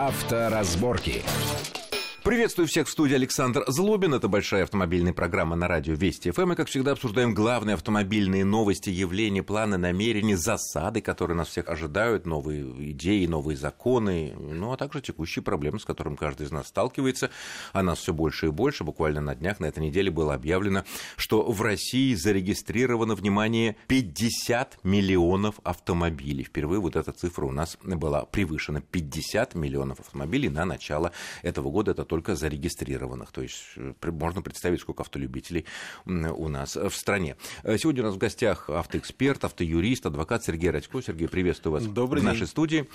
Авторазборки. Приветствую всех в студии Александр Злобин. Это большая автомобильная программа на радио Вести ФМ. И, как всегда, обсуждаем главные автомобильные новости, явления, планы, намерения, засады, которые нас всех ожидают, новые идеи, новые законы, ну, а также текущие проблемы, с которыми каждый из нас сталкивается. А нас все больше и больше. Буквально на днях, на этой неделе было объявлено, что в России зарегистрировано, внимание, 50 миллионов автомобилей. Впервые вот эта цифра у нас была превышена. 50 миллионов автомобилей на начало этого года. Это только зарегистрированных. То есть э, можно представить, сколько автолюбителей у нас в стране. Э, сегодня у нас в гостях автоэксперт, автоюрист, адвокат Сергей Радько. Сергей, приветствую вас Добрый в день. нашей студии.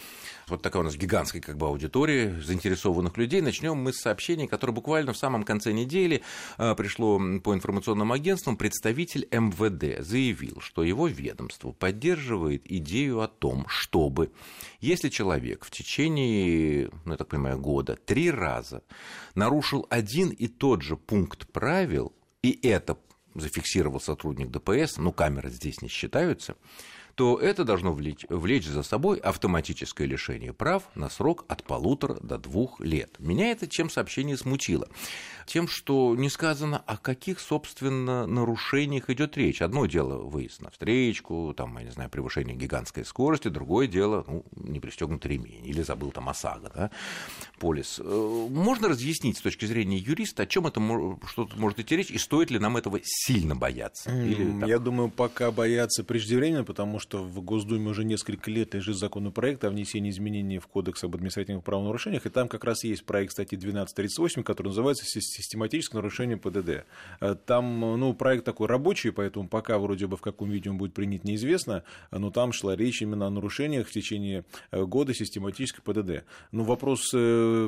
Вот такая у нас гигантская как бы аудитория заинтересованных людей. Начнем мы с сообщений, которое буквально в самом конце недели э, пришло по информационным агентствам. Представитель МВД заявил, что его ведомство поддерживает идею о том, чтобы, если человек в течение, ну, я так понимаю, года три раза нарушил один и тот же пункт правил, и это зафиксировал сотрудник ДПС, ну, камеры здесь не считаются, то это должно влечь, влечь за собой автоматическое лишение прав на срок от полутора до двух лет. Меня это чем сообщение смутило? Тем, что не сказано, о каких, собственно, нарушениях идет речь. Одно дело выезд на встречку, там, я не знаю, превышение гигантской скорости, другое дело, ну, не пристегнутый ремень, или забыл там ОСАГО, да, полис. Э, можно разъяснить с точки зрения юриста, о чем это что может идти речь, и стоит ли нам этого сильно бояться? Или, Я думаю, пока бояться преждевременно, потому что в Госдуме уже несколько лет лежит законопроект о внесении изменений в Кодекс об административных правонарушениях, и там как раз есть проект статьи 1238, который называется «Систематическое нарушение ПДД». Э, там, ну, проект такой рабочий, поэтому пока вроде бы в каком виде он будет принят неизвестно, но там шла речь именно о нарушениях в течение э, года систематической ПДД. Но вопрос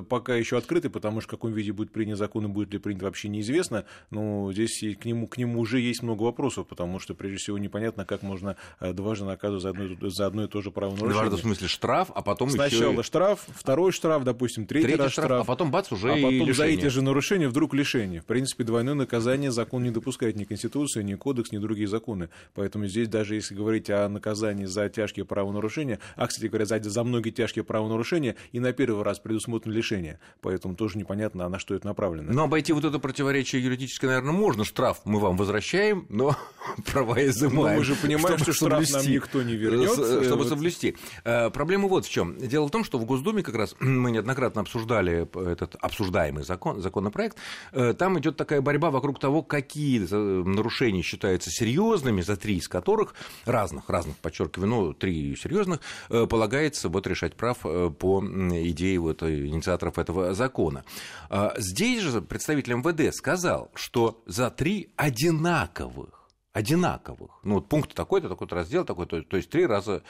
пока еще открытый, потому что в каком виде будет принят закон и будет ли принят вообще неизвестно, но здесь к нему, к нему уже есть много вопросов, потому что, прежде всего, непонятно, как можно дважды наказывать за одно, за одно и то же правонарушение. Дважды в смысле штраф, а потом Сначала еще... штраф, второй штраф, допустим, третий, третий раз штраф, штраф, а потом бац, уже а потом и за лишение. эти же нарушения вдруг лишение. В принципе, двойное наказание закон не допускает ни Конституция, ни Кодекс, ни другие законы. Поэтому здесь даже если говорить о наказании за тяжкие правонарушения, а, кстати говоря, за, за многие тяжкие правонарушения, и на первый раз предусмотрено лишение. Поэтому тоже непонятно, а на что это направлено. Но обойти вот это противоречие юридическое, наверное, можно. Штраф мы вам возвращаем, но права изымаем. Но мы же понимаем, что штраф нам никто не вернет. Чтобы Вот. соблюсти. Э, Проблема вот в чем. Дело в том, что в Госдуме как раз мы неоднократно обсуждали этот обсуждаемый закон, законопроект. Э, Там идет такая борьба вокруг того, какие нарушения считаются серьезными, за три из которых разных, разных, подчеркиваю, но три серьезных, э, полагается вот решать прав э, по идее вот э, инициаторов этого закона. А Здесь же представитель МВД сказал, что за три одинаковых одинаковых. Ну, вот пункт такой-то, такой-то раздел, такой-то, то есть три раза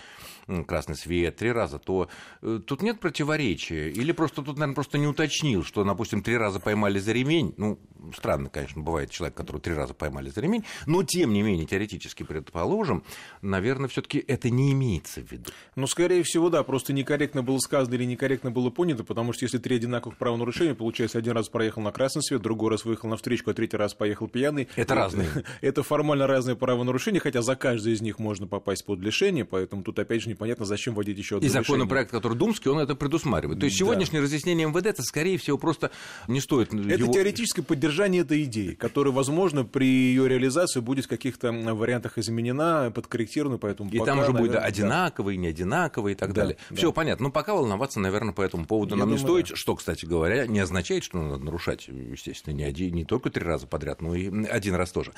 красный свет, три раза то. Э, Тут нет противоречия. Или просто тут, наверное, просто не уточнил, что, допустим, три раза поймали за ремень. Ну, странно, конечно, бывает человек, которого три раза поймали за ремень, но, тем не менее, теоретически предположим, наверное, все таки это не имеется в виду. Ну, скорее всего, да, просто некорректно было сказано или некорректно было понято, потому что если три одинаковых правонарушения, получается, один раз проехал на красный свет, другой раз выехал на встречку, а третий раз поехал пьяный. Это разные. Это формально разные правонарушения, хотя за каждое из них можно попасть под лишение, поэтому тут опять же непонятно, зачем вводить еще одно И законопроект, который думский, он это предусматривает. То есть Да. сегодняшнее разъяснение МВД, это, скорее всего, просто не стоит Это его... теоретическое поддержание этой идеи, которая, возможно, при ее реализации будет в каких-то вариантах изменена, подкорректирована, поэтому И пока, там уже будет наверное, да. одинаковый, не одинаковый и так Да, далее. да. Все понятно. Но пока волноваться, наверное, по этому поводу Я нам не думаю, стоит. Что, кстати говоря, не означает, что надо нарушать, естественно, не, один, не только три раза подряд, но и один раз тоже.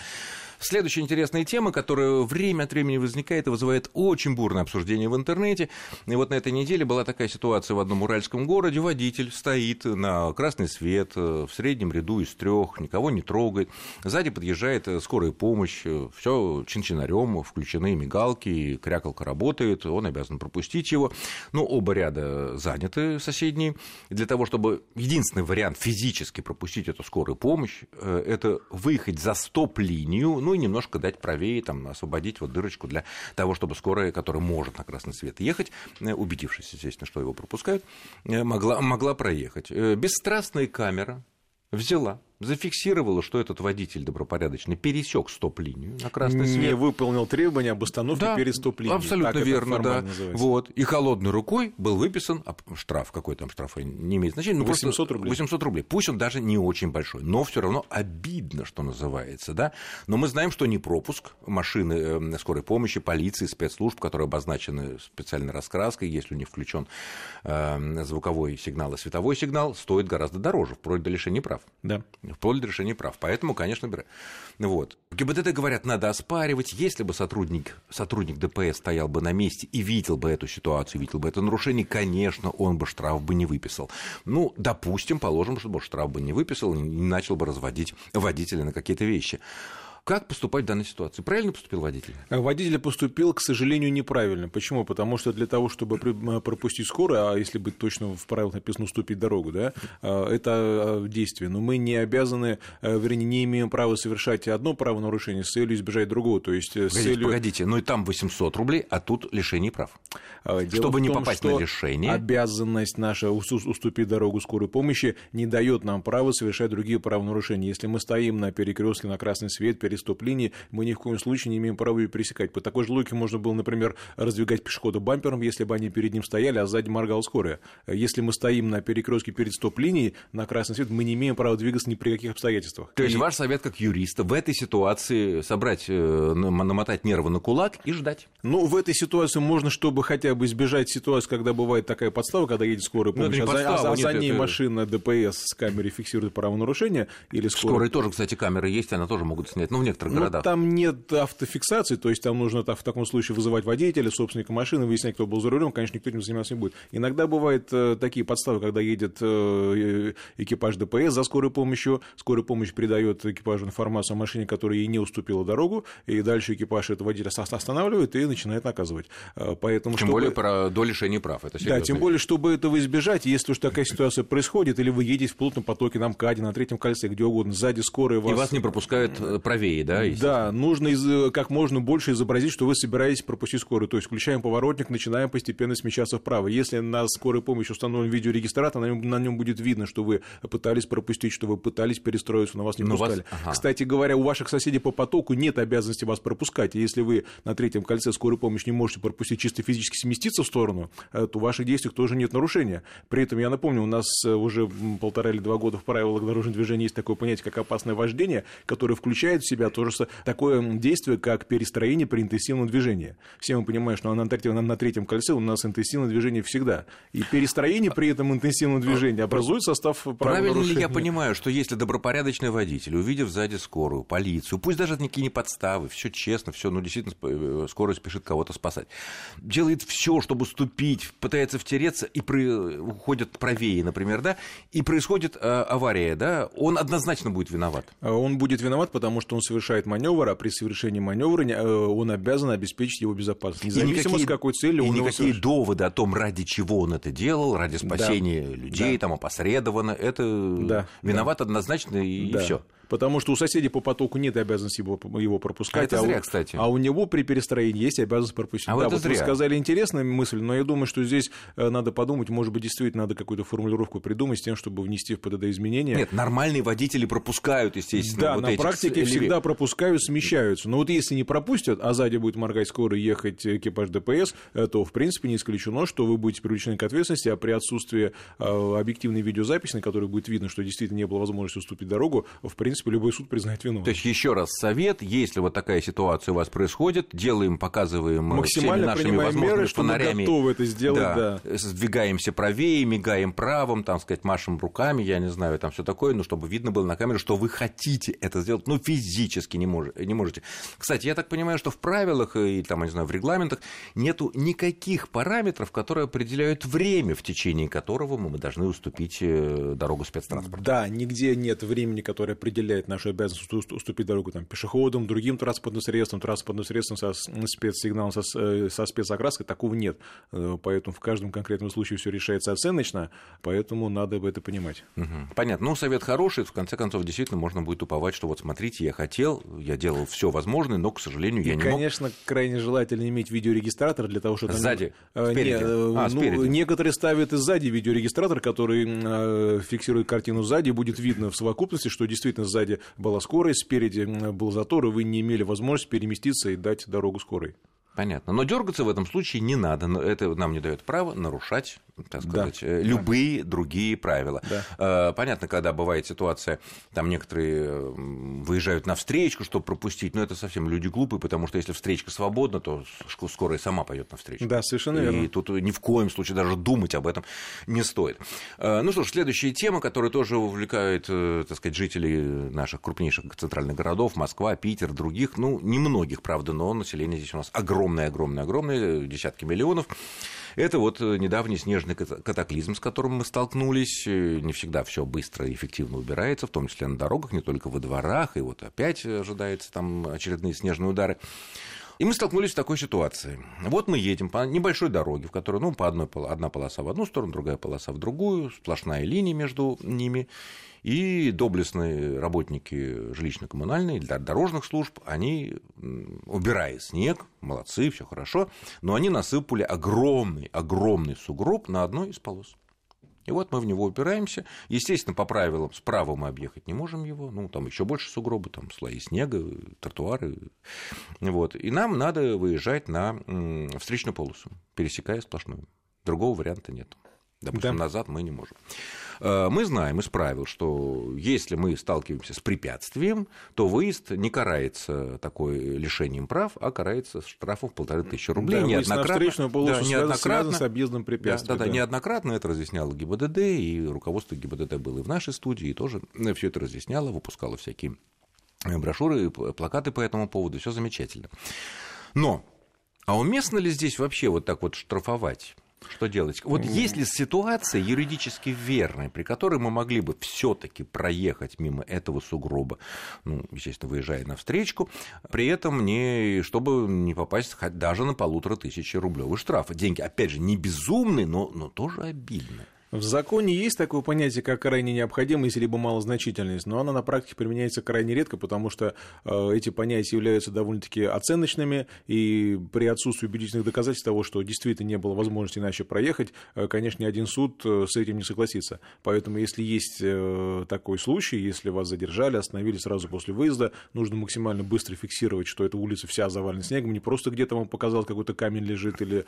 Следующая интересная тема, которая время от времени возникает и вызывает очень бурное обсуждение в интернете. И вот на этой неделе была такая ситуация в одном уральском городе. Водитель стоит на красный свет э, в среднем ряду из трех, никого не трогает. Сзади подъезжает э, скорая помощь, все чин-чинарем, включены мигалки, крякалка работает, он обязан пропустить его. Но оба ряда заняты соседние. И для того, чтобы единственный вариант физически пропустить эту скорую помощь, э, это выехать за стоп-линию, ну и немножко дать правее, там, освободить вот дырочку для того, чтобы скорая, которая может на красный свет ехать, э, убедившись, естественно, что его пропускают, э, могла, могла проехать. Э, Бесстрастная камера взяла зафиксировала, что этот водитель добропорядочный пересек стоп-линию на красный свет. Не выполнил требования об остановке да, перед стоп-линией. Абсолютно так верно, да. Вот. И холодной рукой был выписан а штраф. Какой там штраф, не имеет значения. Ну, 800 рублей. 800 рублей. Пусть он даже не очень большой, но все равно обидно, что называется. Да? Но мы знаем, что не пропуск машины э, скорой помощи, полиции, спецслужб, которые обозначены специальной раскраской, если не включен э, звуковой сигнал и световой сигнал, стоит гораздо дороже, вплоть до лишения прав. Да. Вплоть до лишения прав. Поэтому, конечно, вот. ГИБДД говорят, надо оспаривать. Если бы сотрудник, сотрудник ДПС стоял бы на месте и видел бы эту ситуацию, видел бы это нарушение, конечно, он бы штраф бы не выписал. Ну, допустим, положим, что штраф бы не выписал и не начал бы разводить водителя на какие-то вещи. Как поступать в данной ситуации? Правильно поступил водитель? Водитель поступил, к сожалению, неправильно. Почему? Потому что для того, чтобы пропустить скорую, а если быть точно в правилах написано уступить дорогу, да, а, это а, действие. Но мы не обязаны, вернее, не имеем права совершать одно правонарушение с целью избежать другого. То есть, погодите, целью... погодите, ну и там 800 рублей, а тут лишение прав. Дело чтобы не том, попасть на лишение. Обязанность наша уступить дорогу скорой помощи не дает нам права совершать другие правонарушения. Если мы стоим на перекрестке на красный свет, перед стоп-линии, мы ни в коем случае не имеем права ее пересекать. По такой же логике можно было, например, раздвигать пешехода бампером, если бы они перед ним стояли, а сзади моргала скорая. Если мы стоим на перекрестке перед стоп-линией, на красный свет, мы не имеем права двигаться ни при каких обстоятельствах. То есть ваш совет как юриста в этой ситуации собрать, э, намотать нервы на кулак и ждать? Ну, в этой ситуации можно, чтобы хотя бы избежать ситуации, когда бывает такая подстава, когда едет скорая ну, помощь, ну, а, подстава, за, а за ней это... машина ДПС с камерой фиксирует правонарушение или скорая. Скорой тоже, кстати, камеры есть, она тоже могут снять, ну, некоторых ну, городах. там нет автофиксации, то есть там нужно в таком случае вызывать водителя, собственника машины, выяснять, кто был за рулем, конечно, никто этим заниматься не будет. Иногда бывают э, такие подставы, когда едет э, экипаж ДПС за скорой помощью, скорая помощь передает экипажу информацию о машине, которая ей не уступила дорогу, и дальше экипаж этого водителя останавливает и начинает наказывать. Э, поэтому, тем чтобы... более про до лишения прав. Это да, тем более, чтобы этого избежать, если уж такая ситуация происходит, или вы едете в плотном потоке на МКАДе, на третьем кольце, где угодно, сзади скорая вас... И вас не пропускают правее, да? Да, нужно из, как можно больше изобразить, что вы собираетесь пропустить скорую. То есть включаем поворотник, начинаем постепенно смещаться вправо. Если на скорой помощи установлен видеорегистратор, на нем, на нем будет видно, что вы пытались пропустить, что вы пытались перестроиться, но вас не но пускали. Вас... Ага. Кстати говоря, у ваших соседей по потоку нет обязанности вас пропускать. И если вы на третьем кольце скорой помощи не можете пропустить, чисто физически сместиться в сторону, э, то в ваших действиях тоже нет нарушения. При этом, я напомню, у нас э, уже полтора или два года в правилах дорожного движения есть такое понятие, как опасное вождение, которое включает в себя тоже такое действие, как перестроение при интенсивном движении. Все мы понимаем, что на, третьем, на третьем кольце у нас интенсивное движение всегда. И перестроение при этом интенсивном движении образует состав Правильно ли я понимаю, что если добропорядочный водитель, увидев сзади скорую, полицию, пусть даже никакие не подставы, все честно, все, ну, действительно, э, скоро спешит кого-то спасать, делает все, чтобы ступить, пытается втереться и при... уходит правее, например, да, и происходит э, авария, да, он однозначно будет виноват. Он будет виноват, потому что он совершает маневр, а при совершении маневра э, он обязан обеспечить его безопасность. Независимо никакие, с какой целью и он никакие его доводы о том, ради чего он это делал, ради спасения да. людей, да. там опосредованно, это да. виноват да. однозначно и, да. и все потому что у соседей по потоку нет обязанности его, его пропускать. А это а зря, у, кстати. А у него при перестроении есть обязанность пропустить. А да, вот зря. вы сказали интересную мысль, но я думаю, что здесь э, надо подумать, может быть, действительно надо какую-то формулировку придумать с тем, чтобы внести в ПДД изменения. Нет, нормальные водители пропускают, естественно. Да, вот на практике всегда пропускают, смещаются. Но вот если не пропустят, а сзади будет моргать скоро ехать экипаж ДПС, э, то, в принципе, не исключено, что вы будете привлечены к ответственности, а при отсутствии э, объективной видеозаписи, на которой будет видно, что действительно не было возможности уступить дорогу, в принципе, любой суд признает вину. То есть, еще раз совет, если вот такая ситуация у вас происходит, делаем, показываем Максимально всеми нашими возможными меры, фонарями. Мы готовы это сделать, да, да. Сдвигаемся правее, мигаем правым, там, сказать, машем руками, я не знаю, там все такое, ну, чтобы видно было на камеру, что вы хотите это сделать, но физически не, мож, не можете. Кстати, я так понимаю, что в правилах и, там, я не знаю, в регламентах нету никаких параметров, которые определяют время, в течение которого мы должны уступить э, дорогу спецтранспорту. Да, нигде нет времени, которое определяет определяет нашу обязанность уступить дорогу там, пешеходам, другим транспортным средствам, транспортным средствам со спецсигналом, со, э, со спецокраской, такого нет. Э, поэтому в каждом конкретном случае все решается оценочно, поэтому надо это понимать. Угу. Понятно. Ну, совет хороший, в конце концов, действительно можно будет уповать, что вот смотрите, я хотел, я делал все возможное, но, к сожалению, я И, не конечно, мог. крайне желательно иметь видеорегистратор для того, чтобы... Сзади? Э, Спереди? Не, э, А, ну, спереди. некоторые ставят и сзади видеорегистратор, который э, фиксирует картину сзади, будет видно в совокупности, что действительно сзади была скорость, спереди был затор, и вы не имели возможности переместиться и дать дорогу скорой. Понятно. Но дергаться в этом случае не надо. Это нам не дает права нарушать, так Да. сказать, э, любые другие правила. Да. Э, Понятно, когда бывает ситуация, там некоторые выезжают на встречку, чтобы пропустить, но это совсем люди глупые, потому что если встречка свободна, то шк- скорая сама пойдет на встречку. Да, совершенно И верно. тут ни в коем случае даже думать об этом не стоит. Э, Ну что ж, следующая тема, которая тоже увлекает, так сказать, жителей наших крупнейших центральных городов, Москва, Питер, других, ну, немногих, правда, но население здесь у нас огромное, огромное, огромное, десятки миллионов. Это вот э, недавний снежный ката- катаклизм, с которым мы столкнулись. Э, Не всегда все быстро и эффективно убирается, в том числе на дорогах, не только во дворах, и вот опять ожидается там очередные снежные удары. И мы столкнулись с такой ситуацией. Вот мы едем по небольшой дороге, в которой, ну, по одной, одна полоса в одну сторону, другая полоса в другую, сплошная линия между ними. И доблестные работники жилищно-коммунальной, для дорожных служб, они, убирая снег, молодцы, все хорошо, но они насыпали огромный, огромный сугроб на одной из полос. И вот мы в него упираемся. Естественно, по правилам, справа мы объехать не можем его. Ну, там еще больше сугробы, там слои снега, тротуары. Вот. И нам надо выезжать на встречную полосу, пересекая сплошную. Другого варианта нет. Допустим, Да. назад мы не можем. Э, Мы знаем из правил, что если мы сталкиваемся с препятствием, то выезд не карается такой лишением прав, а карается штрафом в полторы тысячи рублей. Да, на неоднократно. полосу Да, неоднократно. с объездом препятствий. Да, да, да, неоднократно это разъясняло ГИБДД, и руководство ГИБДД было и в нашей студии, и тоже все это разъясняло, выпускало всякие э, брошюры, плакаты по этому поводу, все замечательно. Но, а уместно ли здесь вообще вот так вот штрафовать? Что делать? Вот есть ли ситуация юридически верная, при которой мы могли бы все-таки проехать мимо этого сугроба, ну, естественно, выезжая на встречку, при этом не, чтобы не попасть хоть даже на полутора тысячи рублевый штраф. Деньги, опять же, не безумные, но, но тоже обидно. В законе есть такое понятие, как крайне необходимость либо малозначительность, но она на практике применяется крайне редко, потому что э, эти понятия являются довольно-таки оценочными, и при отсутствии убедительных доказательств того, что действительно не было возможности иначе проехать, э, конечно, ни один суд э, с этим не согласится. Поэтому, если есть такой случай, если вас задержали, остановили сразу после выезда, нужно максимально быстро фиксировать, что эта улица вся завалена снегом, не просто где-то вам показалось, какой-то камень лежит или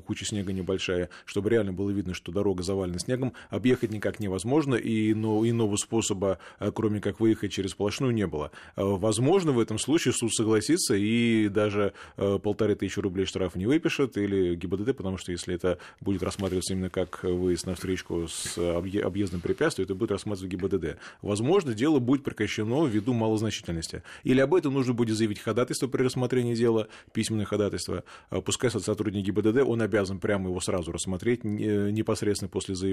куча снега небольшая, чтобы реально было видно, что дорога завалена снегом, объехать никак невозможно, и но, иного способа, э, кроме как выехать через сплошную, не было. Э, Возможно, в этом случае суд согласится и даже э, полторы тысячи рублей штрафа не выпишет, или ГИБДД, потому что если это будет рассматриваться именно как выезд на встречку с объе- объездным препятствием, это будет рассматриваться ГИБДД. Возможно, дело будет прекращено ввиду малозначительности. Или об этом нужно будет заявить ходатайство при рассмотрении дела, письменное ходатайство. Пускай сотрудник ГИБДД, он обязан прямо его сразу рассмотреть не- непосредственно после заявления.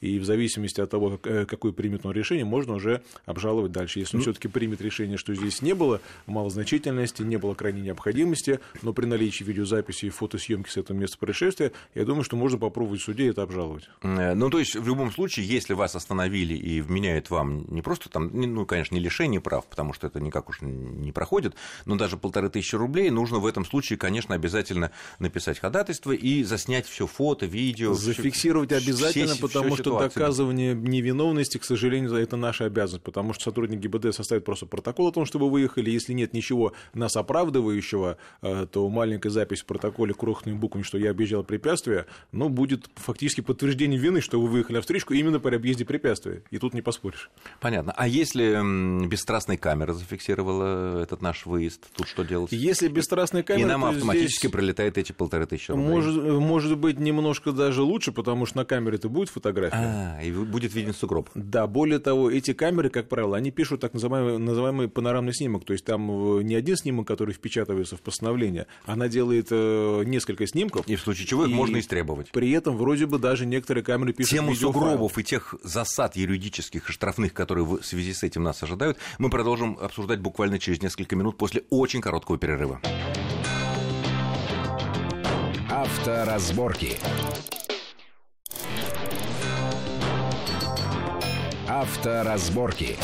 И в зависимости от того, как- э, какое примет он решение, можно уже обжаловать дальше. Если он все-таки примет решение, что здесь не было малозначительности, не было крайней необходимости, но при наличии видеозаписи и фотосъемки с этого места происшествия, я думаю, что можно попробовать в суде это обжаловать. Э, Ну, то есть, в любом случае, если вас остановили и вменяют вам не просто там, ну, конечно, не лишение прав, потому что это никак уж не проходит, но даже полторы тысячи рублей, нужно в этом случае, конечно, обязательно написать ходатайство и заснять все фото, видео. всё- Зафиксировать все- обязательно, все потому что ситуации. доказывание невиновности, к сожалению, это наша обязанность, потому что сотрудник ГИБД составит просто протокол о том, что вы выехали. Если нет ничего нас оправдывающего, э, то маленькая запись в протоколе крохотными буквами, что я объезжал препятствие, ну, будет фактически подтверждение вины, что вы выехали на встречку именно при объезде препятствия. И тут не поспоришь. Понятно. А если бесстрастная камера зафиксировала этот наш выезд, тут что делать? Если бесстрастная камера, и нам то автоматически здесь... прилетает эти полторы тысячи рублей. Может, может быть, немножко даже лучше, потому что на камере и будет фотография. А, и будет виден сугроб. Да, более того, эти камеры, как правило, они пишут так называемый, называемый панорамный снимок, то есть там э, не один снимок, который впечатывается в постановление, она делает э, несколько снимков. И в случае чего их можно истребовать. При этом вроде бы даже некоторые камеры пишут Тему видеофайл. сугробов и тех засад юридических и штрафных, которые в связи с этим нас ожидают, мы продолжим обсуждать буквально через несколько минут после очень короткого перерыва. Авторазборки. Авторазборки.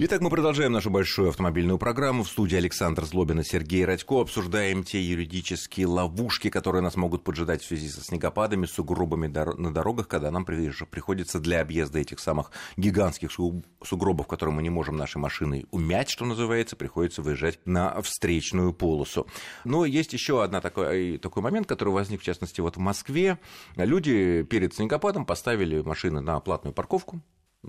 Итак, мы продолжаем нашу большую автомобильную программу. В студии Александр Злобин и Сергей Радько. Обсуждаем те юридические ловушки, которые нас могут поджидать в связи со снегопадами, сугробами на дорогах, когда нам приходится для объезда этих самых гигантских сугробов, которые мы не можем нашей машиной умять, что называется, приходится выезжать на встречную полосу. Но есть еще один такой, такой момент, который возник, в частности, вот в Москве. Люди перед снегопадом поставили машины на платную парковку,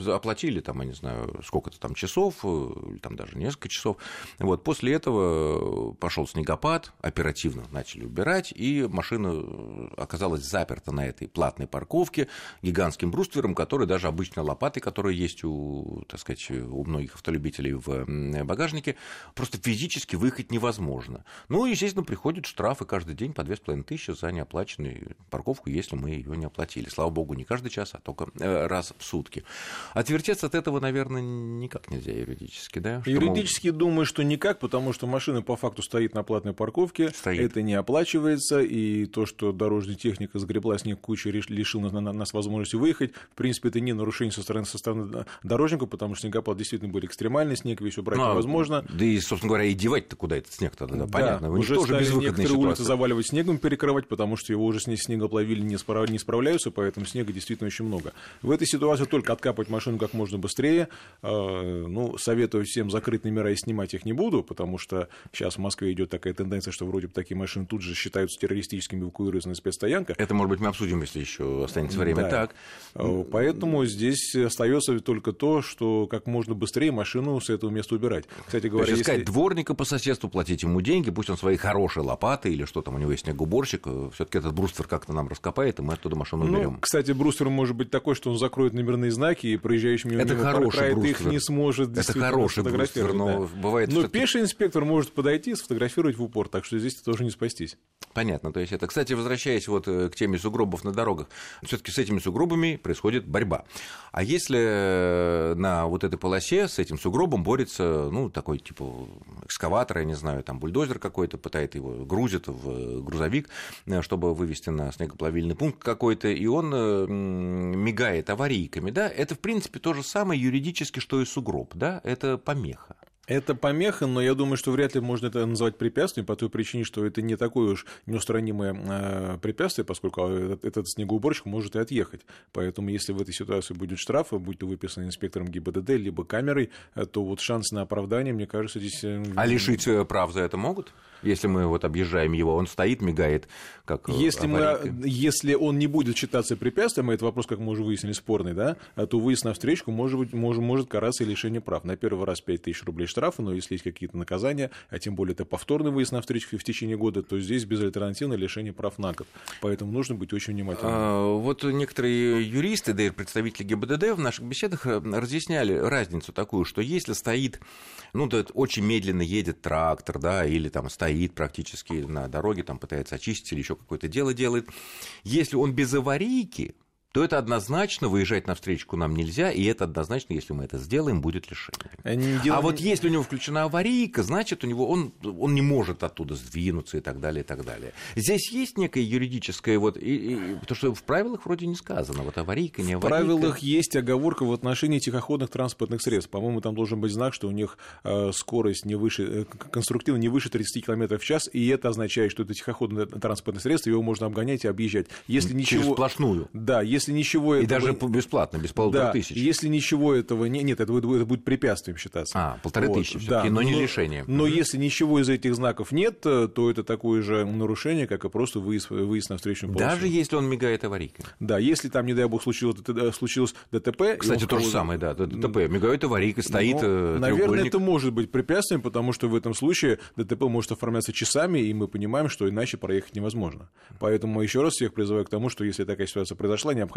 оплатили там, я не знаю, сколько-то там часов, э, или там даже несколько часов. Вот, после этого пошел снегопад, оперативно начали убирать, и машина оказалась заперта на этой платной парковке гигантским бруствером, который даже обычно лопатой, которые есть у, так сказать, у многих автолюбителей в багажнике, просто физически выехать невозможно. Ну, естественно, приходят штрафы каждый день по 2500 за неоплаченную парковку, если мы ее не оплатили. Слава богу, не каждый час, а только э, раз в сутки. Отвертеться от этого, наверное, никак нельзя юридически, да? Что юридически мол... думаю, что никак, потому что машина по факту стоит на платной парковке, стоит. это не оплачивается, и то, что дорожная техника сгребла снег кучу, лишил нас возможности выехать, в принципе, это не нарушение со стороны, со стороны дорожника, потому что снегопад действительно был экстремальный, снег весь убрать ну, невозможно. Да и, собственно говоря, и девать-то куда этот снег тогда, да, понятно. Уже тоже стали некоторые ситуация. улицы заваливать снегом, перекрывать, потому что его уже снегоплавили не, справ... не справляются, поэтому снега действительно очень много. В этой ситуации только откапывать машину как можно быстрее. А, ну, советую всем закрыть номера и снимать их не буду, потому что сейчас в Москве идет такая тенденция, что вроде бы такие машины тут же считаются террористическими, эвакуируются на спецстоянках. Это, может быть, мы обсудим, если еще останется время. Да. Так. А, поэтому здесь остается только то, что как можно быстрее машину с этого места убирать. Кстати говоря, то есть, если... искать дворника по соседству, платить ему деньги, пусть он свои хорошие лопаты или что там у него есть снегоуборщик, э, все-таки этот бруствер как-то нам раскопает, и мы оттуда машину уберем. Ну, кстати, бруствер может быть такой, что он закроет номерные знаки, и проезжающий мимо это него хороший бруствер. их не сможет Это хороший бруствер, но да. бывает... Но пеший инспектор может подойти и сфотографировать в упор, так что здесь тоже не спастись. Понятно, то есть это, кстати, возвращаясь вот э, к теме сугробов на дорогах, все-таки с этими сугробами происходит борьба. А если э, на вот этой полосе с этим сугробом борется, ну, такой типа экскаватор, я не знаю, там бульдозер какой-то, пытает его, грузит в грузовик, э, чтобы вывести на снегоплавильный пункт какой-то, и он мигает аварийками, да, это, в принципе, то же самое юридически, что и сугроб, да, это помеха. Это помеха, но я думаю, что вряд ли можно это называть препятствием по той причине, что это не такое уж неустранимое э, препятствие, поскольку этот, этот снегоуборщик может и отъехать. Поэтому если в этой ситуации будет штраф, будь то выписан инспектором ГИБДД, либо камерой, э, то вот шанс на оправдание, мне кажется, здесь... Э, а лишить прав за это могут? Если мы вот объезжаем его, он стоит, мигает, как если, мы, если он не будет считаться препятствием, а это вопрос, как мы уже выяснили, спорный, да, то выезд на встречку может, быть, может, может караться и лишение прав. На первый раз 5 тысяч рублей штраф штрафа, но если есть какие-то наказания, а тем более это повторный выезд на встречу в течение года, то здесь безальтернативное лишение прав на год. Поэтому нужно быть очень внимательным. А, вот некоторые юристы, да и представители ГИБДД в наших беседах э, разъясняли разницу такую, что если стоит, ну, да, очень медленно едет трактор, да, или там стоит практически на дороге, там пытается очистить или еще какое-то дело делает, если он без аварийки, то это однозначно выезжать на встречку нам нельзя, и это однозначно, если мы это сделаем, будет лишение. Дел... А вот если у него включена аварийка, значит, у него он, он не может оттуда сдвинуться и так далее, и так далее. Здесь есть некое юридическое, вот, и, и, потому что в правилах вроде не сказано, вот аварийка, не аварийка. В правилах есть оговорка в отношении тихоходных транспортных средств. По-моему, там должен быть знак, что у них э, скорость не выше, э, конструктивно не выше 30 км в час, и это означает, что это тихоходное транспортное средство, его можно обгонять и объезжать. Если Через ничего... сплошную. Да, если если ничего и этого... даже бесплатно, без полутора да, тысяч. если ничего этого... Не... Нет, это будет, это будет препятствием считаться. А, полторы вот, тысячи да, но не лишение. Но угу. если ничего из этих знаков нет, то это такое же нарушение, как и просто выезд, выезд на встречную полосу. Даже если он мигает аварийкой? Да, если там, не дай бог, случилось, случилось ДТП... Кстати, то же самое, да, ДТП. Мигает аварийка, стоит но, э, Наверное, это может быть препятствием, потому что в этом случае ДТП может оформляться часами, и мы понимаем, что иначе проехать невозможно. Поэтому еще раз всех призываю к тому, что если такая ситуация произошла, необходимо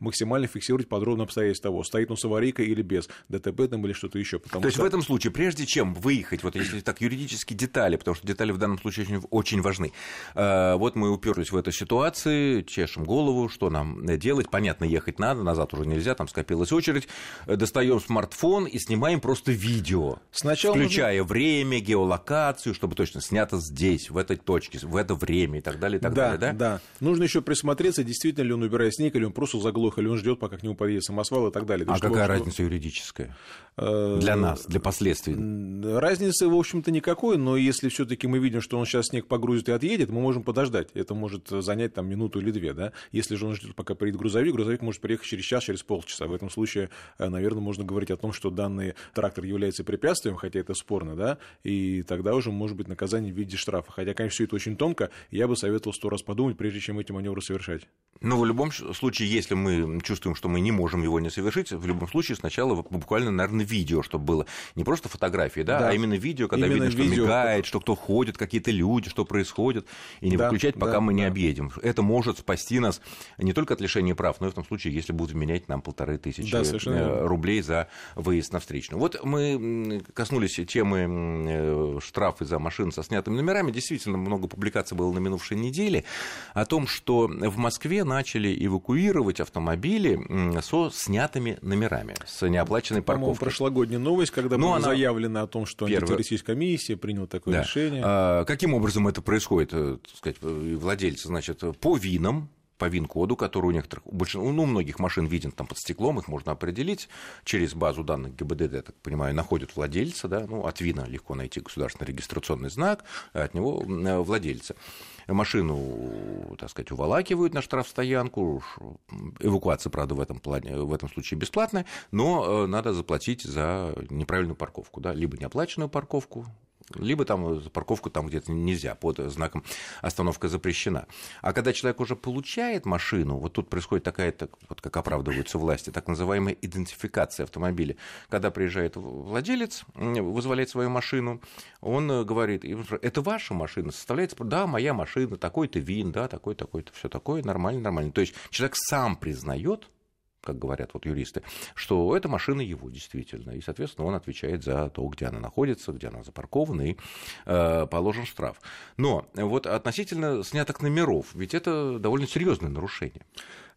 максимально фиксировать подробно обстоятельства того, стоит он с аварийкой или без, ДТП там или что-то еще. То есть в этом случае, прежде чем выехать, вот если так юридически детали, потому что детали в данном случае очень, очень важны, э, вот мы уперлись в эту ситуацию, чешем голову, что нам делать, понятно, ехать надо, назад уже нельзя, там скопилась очередь, достаем смартфон и снимаем просто видео, Сначала включая нужно... время, геолокацию, чтобы точно снято здесь, в этой точке, в это время и так далее, и так да, далее, да? Да, нужно еще присмотреться, действительно ли он убирает снег, или он просто заглох, или он ждет, пока к нему подъедет самосвал и так далее. А какая разница юридическая? Э, для нас, для последствий? Разницы, в общем-то, никакой, но если все-таки мы видим, что он сейчас снег погрузит и отъедет, мы можем подождать. Это может занять там минуту или две, да. Если же он ждет, пока приедет грузовик, грузовик может приехать через час, через полчаса. В этом случае, э, наверное, можно говорить о том, что данный трактор является препятствием, хотя это спорно, да, и тогда уже может быть наказание в виде штрафа. Хотя, конечно, все это очень тонко, я бы советовал сто раз подумать, прежде чем эти маневры совершать. Но в любом случае, если мы чувствуем, что мы не можем его не совершить, в любом случае сначала буквально, наверное, видео, чтобы было не просто фотографии, да, да. а именно видео, когда именно видно, видео, что мигает, что кто ходит, какие-то люди, что происходит, и не да, выключать, пока да, мы не да. объедем. Это может спасти нас не только от лишения прав, но и в том случае, если будут менять нам полторы тысячи да, э, рублей за выезд на встречную. Вот мы коснулись темы э, штрафы за машины со снятыми номерами. Действительно, много публикаций было на минувшей неделе о том, что в Москве начали эвакуировать автомобили со снятыми номерами, с неоплаченной парковкой. По-моему, прошлогодняя новость, когда Но ну, было она... заявлено о том, что Первое... антитеррористическая комиссия приняла такое да. решение. А, каким образом это происходит? Э, так сказать, владельцы, значит, по винам, по ВИН-коду, который у некоторых, у, большин, ну, у многих машин виден там под стеклом, их можно определить через базу данных ГИБДД, я так понимаю, находят владельца, да, ну, от ВИНа легко найти государственный регистрационный знак, а от него э, владельца. Машину, так сказать, уволакивают на штрафстоянку, эвакуация, правда, в этом, плане, в этом случае бесплатная, но э, надо заплатить за неправильную парковку, да, либо неоплаченную парковку, либо там парковку там где-то нельзя, под знаком остановка запрещена. А когда человек уже получает машину, вот тут происходит такая, так, вот как оправдываются власти, так называемая идентификация автомобиля. Когда приезжает владелец, вызволяет свою машину, он говорит, это ваша машина, составляется, да, моя машина, такой-то вин, да, такой-то, такой-то, все такое, нормально, нормально. То есть человек сам признает, как говорят вот юристы, что эта машина его действительно, и, соответственно, он отвечает за то, где она находится, где она запаркована, и э, положен штраф. Но вот относительно снятых номеров, ведь это довольно серьезное нарушение.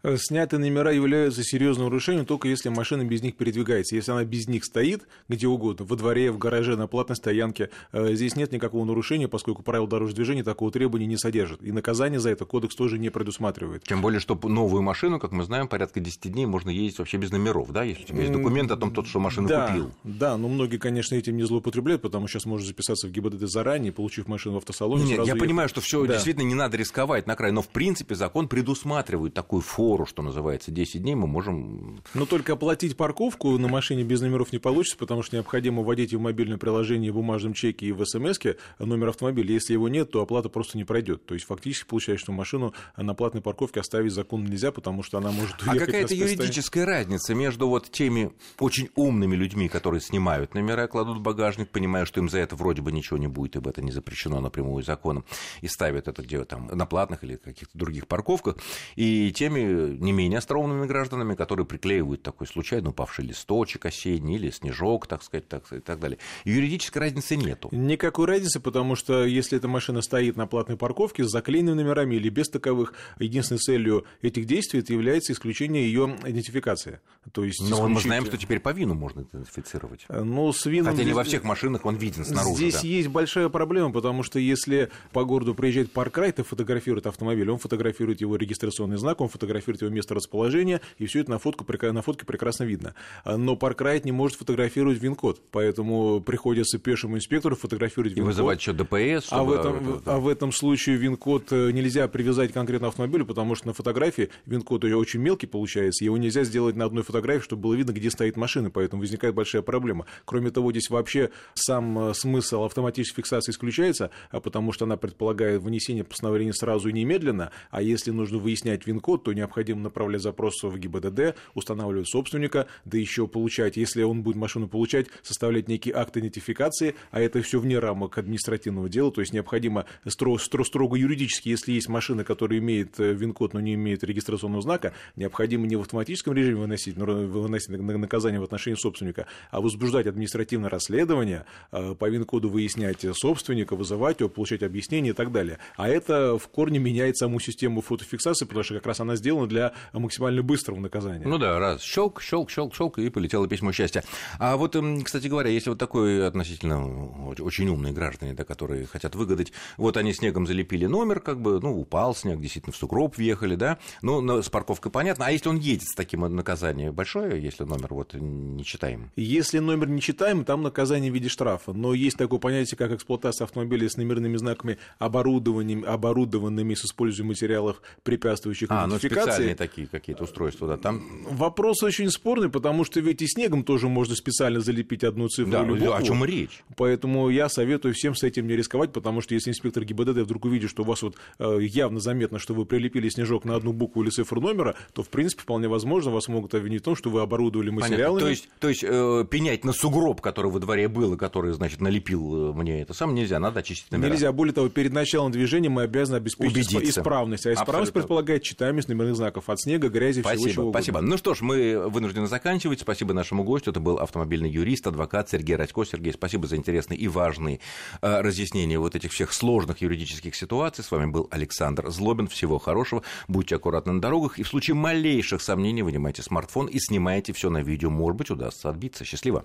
Э, снятые номера являются серьезным нарушением только если машина без них передвигается. Если она без них стоит где угодно, во дворе, в гараже, на платной стоянке, э, здесь нет никакого нарушения, поскольку правила дорожного движения такого требования не содержат. И наказание за это кодекс тоже не предусматривает. Тем более, что новую машину, как мы знаем, порядка 10 дней можно ездить вообще без номеров, да, если у тебя есть документ о том, что машину да, купил. Да, но многие, конечно, этим не злоупотребляют, потому что сейчас можно записаться в ГИБДД заранее, получив машину в автосалоне. Нет, я ехать. понимаю, что все да. действительно не надо рисковать на край, но в принципе закон предусматривает такую фору, что называется, 10 дней мы можем... Но только оплатить парковку на машине без номеров не получится, потому что необходимо вводить в мобильное приложение, в бумажном чеке и в смс номер автомобиля. Если его нет, то оплата просто не пройдет. То есть фактически получается, что машину на платной парковке оставить закон нельзя, потому что она может уехать А какая-то юридическая разница между вот теми очень умными людьми, которые снимают номера, кладут в багажник, понимая, что им за это вроде бы ничего не будет, ибо это не запрещено напрямую законом, и ставят это где там на платных или каких-то других парковках, и теми не менее остроумными гражданами, которые приклеивают такой случайно упавший листочек осенний или снежок, так сказать, так, и так далее. Юридической разницы нету. Никакой разницы, потому что если эта машина стоит на платной парковке с заклеенными номерами или без таковых, единственной целью этих действий является исключение ее идентификации. То есть, Но исключить... мы знаем, что теперь по VIN у можно идентифицировать. Ну, с VIN ом... Хотя не во всех машинах он виден снаружи. Здесь да. есть большая проблема, потому что если по городу приезжает паркрайт и фотографирует автомобиль, он фотографирует его регистрационный знак, он фотографирует его место расположения, и все это на, фотку, на фотке прекрасно видно. Но Паркрайт не может фотографировать VIN-код, поэтому приходится пешему инспектору фотографировать VIN-код. И вызывать еще ДПС. А в, этом, а в этом случае ВИН-код э, нельзя привязать конкретно автомобилю, потому что на фотографии ВИН-код очень мелкий получается, его нельзя сделать на одной фотографии, чтобы было видно, где стоит машина, поэтому возникает большая проблема. Кроме того, здесь вообще сам э, смысл автоматической фиксации исключается, а потому что она предполагает внесение постановления сразу и немедленно, а если нужно выяснять ВИН-код, то необходимо необходимо направлять запрос в ГИБДД, устанавливать собственника, да еще получать, если он будет машину получать, составлять некий акт идентификации, а это все вне рамок административного дела, то есть необходимо строго, строго юридически, если есть машина, которая имеет э, ВИН-код, но не имеет регистрационного знака, необходимо не в автоматическом режиме выносить, выносить наказание в отношении собственника, а возбуждать административное расследование, э, по ВИН-коду выяснять собственника, вызывать его, получать объяснение и так далее. А это в корне меняет саму систему фотофиксации, потому что как раз она сделана для максимально быстрого наказания. Ну да, раз, щелк, щелк, щелк, щелк, и полетело письмо счастья. А вот, эм, кстати говоря, если вот такой относительно очень умные граждане, да, которые хотят выгадать, вот они снегом залепили номер, как бы, ну, упал снег, действительно, в сугроб въехали, да, ну, с парковкой понятно, а если он едет с таким наказанием большое, если номер вот не читаем? Если номер не читаем, там наказание в виде штрафа, но есть такое понятие, как эксплуатация автомобиля с номерными знаками, оборудованием, оборудованными с использованием материалов, препятствующих а, ну специальные такие какие-то устройства, да, там... Вопрос очень спорный, потому что ведь и снегом тоже можно специально залепить одну цифру да, или букву. о чем речь? Поэтому я советую всем с этим не рисковать, потому что если инспектор ГИБДД вдруг увидит, что у вас вот э, явно заметно, что вы прилепили снежок на одну букву или цифру номера, то, в принципе, вполне возможно, вас могут обвинить в том, что вы оборудовали материалами. Понятно. То есть, то есть э, пенять на сугроб, который во дворе был, и который, значит, налепил э, мне это сам нельзя, надо очистить номера. Нельзя. Более того, перед началом движения мы обязаны обеспечить Убедиться. исправность. А исправность Абсолютно. предполагает читаемость номерных знаков от снега, грязи, спасибо, всего чего Спасибо. Ну что ж, мы вынуждены заканчивать. Спасибо нашему гостю. Это был автомобильный юрист, адвокат Сергей Радько. Сергей, спасибо за интересные и важные э, разъяснения вот этих всех сложных юридических ситуаций. С вами был Александр Злобин. Всего хорошего. Будьте аккуратны на дорогах. И в случае малейших сомнений вынимайте смартфон и снимайте все на видео. Может быть, удастся отбиться. Счастливо.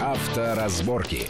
Авторазборки.